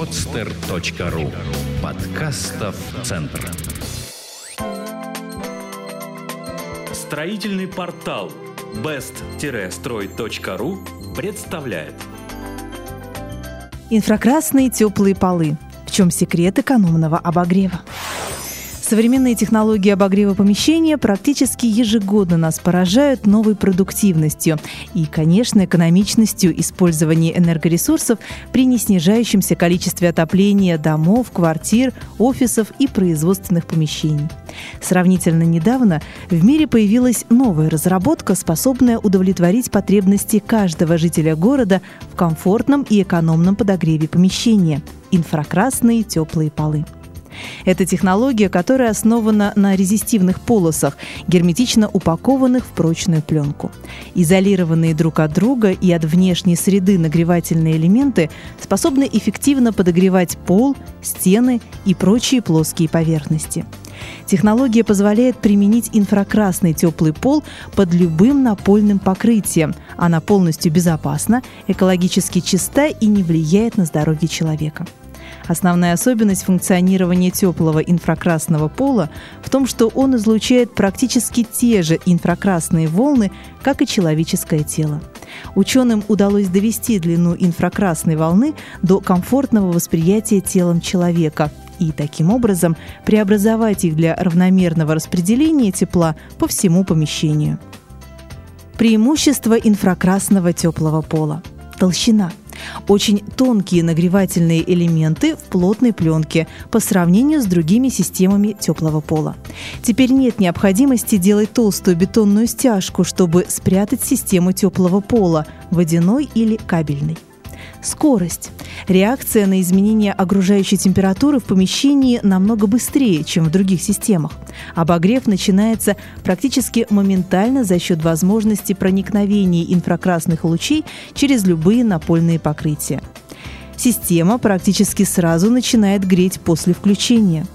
podster.ru Подкастов Центр Строительный портал best-строй.ру представляет Инфракрасные теплые полы. В чем секрет экономного обогрева? Современные технологии обогрева помещения практически ежегодно нас поражают новой продуктивностью и, конечно, экономичностью использования энергоресурсов при неснижающемся количестве отопления домов, квартир, офисов и производственных помещений. Сравнительно недавно в мире появилась новая разработка, способная удовлетворить потребности каждого жителя города в комфортном и экономном подогреве помещения – инфракрасные теплые полы. Это технология, которая основана на резистивных полосах, герметично упакованных в прочную пленку. Изолированные друг от друга и от внешней среды нагревательные элементы способны эффективно подогревать пол, стены и прочие плоские поверхности. Технология позволяет применить инфракрасный теплый пол под любым напольным покрытием. Она полностью безопасна, экологически чиста и не влияет на здоровье человека. Основная особенность функционирования теплого инфракрасного пола в том, что он излучает практически те же инфракрасные волны, как и человеческое тело. Ученым удалось довести длину инфракрасной волны до комфортного восприятия телом человека и таким образом преобразовать их для равномерного распределения тепла по всему помещению. Преимущество инфракрасного теплого пола. Толщина – очень тонкие нагревательные элементы в плотной пленке по сравнению с другими системами теплого пола. Теперь нет необходимости делать толстую бетонную стяжку, чтобы спрятать систему теплого пола, водяной или кабельной. Скорость. Реакция на изменение окружающей температуры в помещении намного быстрее, чем в других системах. Обогрев начинается практически моментально за счет возможности проникновения инфракрасных лучей через любые напольные покрытия. Система практически сразу начинает греть после включения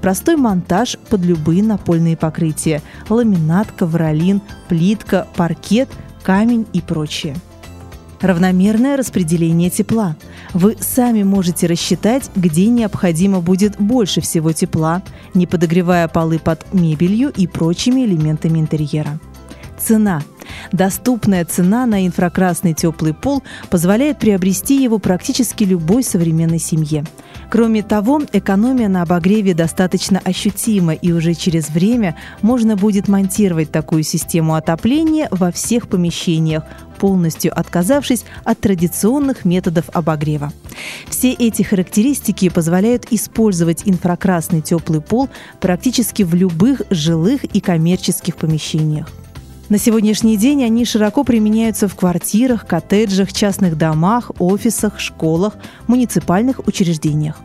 простой монтаж под любые напольные покрытия – ламинат, ковролин, плитка, паркет, камень и прочее. Равномерное распределение тепла. Вы сами можете рассчитать, где необходимо будет больше всего тепла, не подогревая полы под мебелью и прочими элементами интерьера. Цена. Доступная цена на инфракрасный теплый пол позволяет приобрести его практически любой современной семье. Кроме того, экономия на обогреве достаточно ощутима, и уже через время можно будет монтировать такую систему отопления во всех помещениях, полностью отказавшись от традиционных методов обогрева. Все эти характеристики позволяют использовать инфракрасный теплый пол практически в любых жилых и коммерческих помещениях. На сегодняшний день они широко применяются в квартирах, коттеджах, частных домах, офисах, школах, муниципальных учреждениях.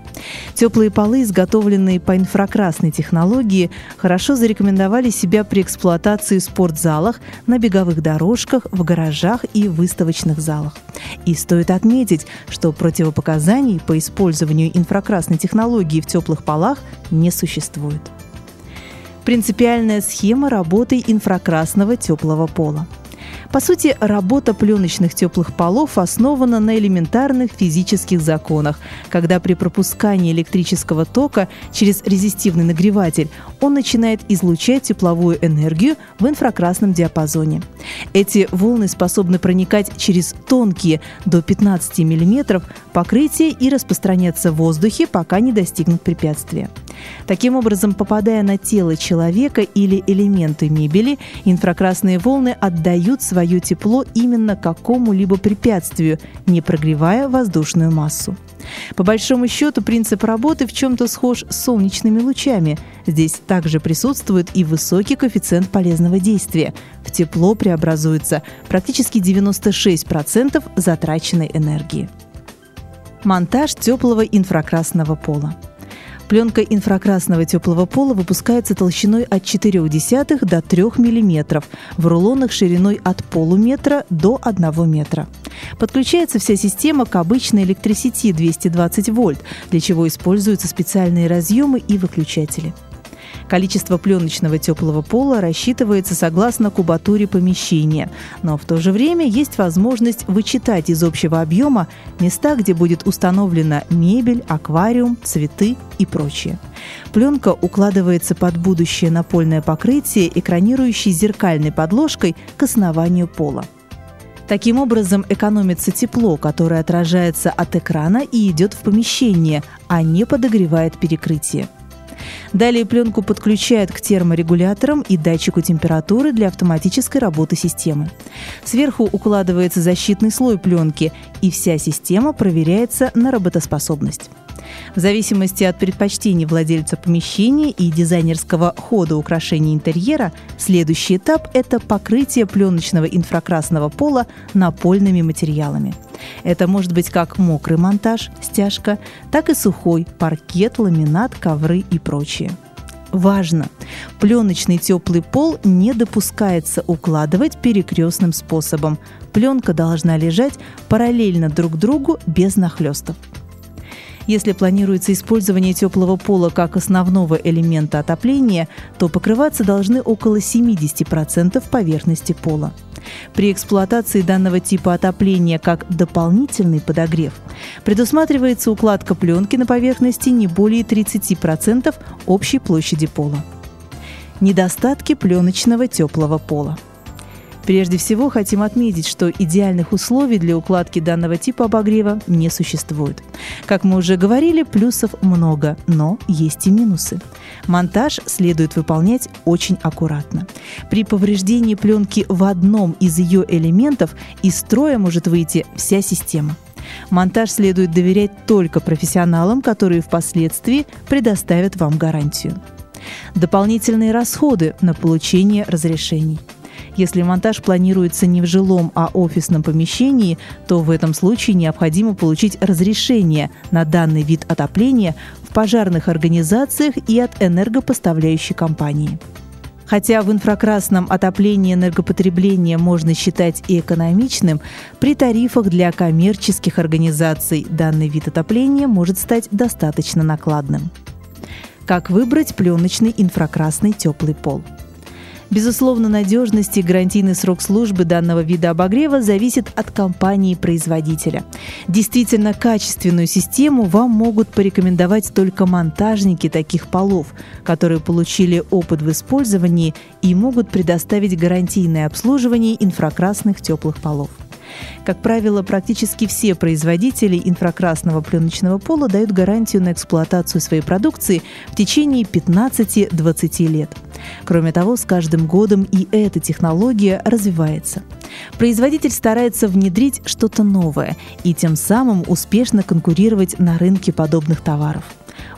Теплые полы, изготовленные по инфракрасной технологии, хорошо зарекомендовали себя при эксплуатации в спортзалах, на беговых дорожках, в гаражах и выставочных залах. И стоит отметить, что противопоказаний по использованию инфракрасной технологии в теплых полах не существует. Принципиальная схема работы инфракрасного теплого пола. По сути, работа пленочных теплых полов основана на элементарных физических законах, когда при пропускании электрического тока через резистивный нагреватель он начинает излучать тепловую энергию в инфракрасном диапазоне. Эти волны способны проникать через тонкие до 15 мм покрытия и распространяться в воздухе, пока не достигнут препятствия. Таким образом, попадая на тело человека или элементы мебели, инфракрасные волны отдают свое тепло именно какому-либо препятствию, не прогревая воздушную массу. По большому счету, принцип работы в чем-то схож с солнечными лучами. Здесь также присутствует и высокий коэффициент полезного действия. В тепло преобразуется практически 96% затраченной энергии. Монтаж теплого инфракрасного пола. Пленка инфракрасного теплого пола выпускается толщиной от 0,4 до 3 мм, в рулонах шириной от полуметра до 1 метра. Подключается вся система к обычной электросети 220 вольт, для чего используются специальные разъемы и выключатели. Количество пленочного теплого пола рассчитывается согласно кубатуре помещения, но в то же время есть возможность вычитать из общего объема места, где будет установлена мебель, аквариум, цветы и прочее. Пленка укладывается под будущее напольное покрытие, экранирующей зеркальной подложкой к основанию пола. Таким образом, экономится тепло, которое отражается от экрана и идет в помещение, а не подогревает перекрытие. Далее пленку подключают к терморегуляторам и датчику температуры для автоматической работы системы. Сверху укладывается защитный слой пленки, и вся система проверяется на работоспособность. В зависимости от предпочтений владельца помещения и дизайнерского хода украшения интерьера, следующий этап – это покрытие пленочного инфракрасного пола напольными материалами. Это может быть как мокрый монтаж, стяжка, так и сухой – паркет, ламинат, ковры и прочее. Важно! Пленочный теплый пол не допускается укладывать перекрестным способом. Пленка должна лежать параллельно друг другу без нахлестов. Если планируется использование теплого пола как основного элемента отопления, то покрываться должны около 70% поверхности пола. При эксплуатации данного типа отопления как дополнительный подогрев предусматривается укладка пленки на поверхности не более 30% общей площади пола. Недостатки пленочного теплого пола. Прежде всего, хотим отметить, что идеальных условий для укладки данного типа обогрева не существует. Как мы уже говорили, плюсов много, но есть и минусы. Монтаж следует выполнять очень аккуратно. При повреждении пленки в одном из ее элементов из строя может выйти вся система. Монтаж следует доверять только профессионалам, которые впоследствии предоставят вам гарантию. Дополнительные расходы на получение разрешений – если монтаж планируется не в жилом, а офисном помещении, то в этом случае необходимо получить разрешение на данный вид отопления в пожарных организациях и от энергопоставляющей компании. Хотя в инфракрасном отоплении энергопотребления можно считать и экономичным, при тарифах для коммерческих организаций данный вид отопления может стать достаточно накладным. Как выбрать пленочный инфракрасный теплый пол – Безусловно, надежность и гарантийный срок службы данного вида обогрева зависит от компании-производителя. Действительно качественную систему вам могут порекомендовать только монтажники таких полов, которые получили опыт в использовании и могут предоставить гарантийное обслуживание инфракрасных теплых полов. Как правило, практически все производители инфракрасного пленочного пола дают гарантию на эксплуатацию своей продукции в течение 15-20 лет. Кроме того, с каждым годом и эта технология развивается. Производитель старается внедрить что-то новое и тем самым успешно конкурировать на рынке подобных товаров.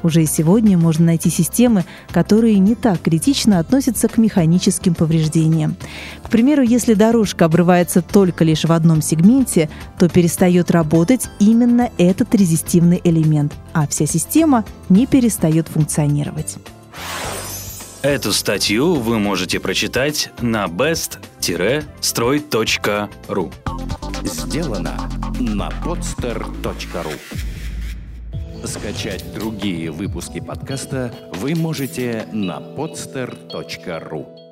Уже и сегодня можно найти системы, которые не так критично относятся к механическим повреждениям. К примеру, если дорожка обрывается только лишь в одном сегменте, то перестает работать именно этот резистивный элемент, а вся система не перестает функционировать. Эту статью вы можете прочитать на best-строй.ру Сделано на podster.ru Скачать другие выпуски подкаста вы можете на podster.ru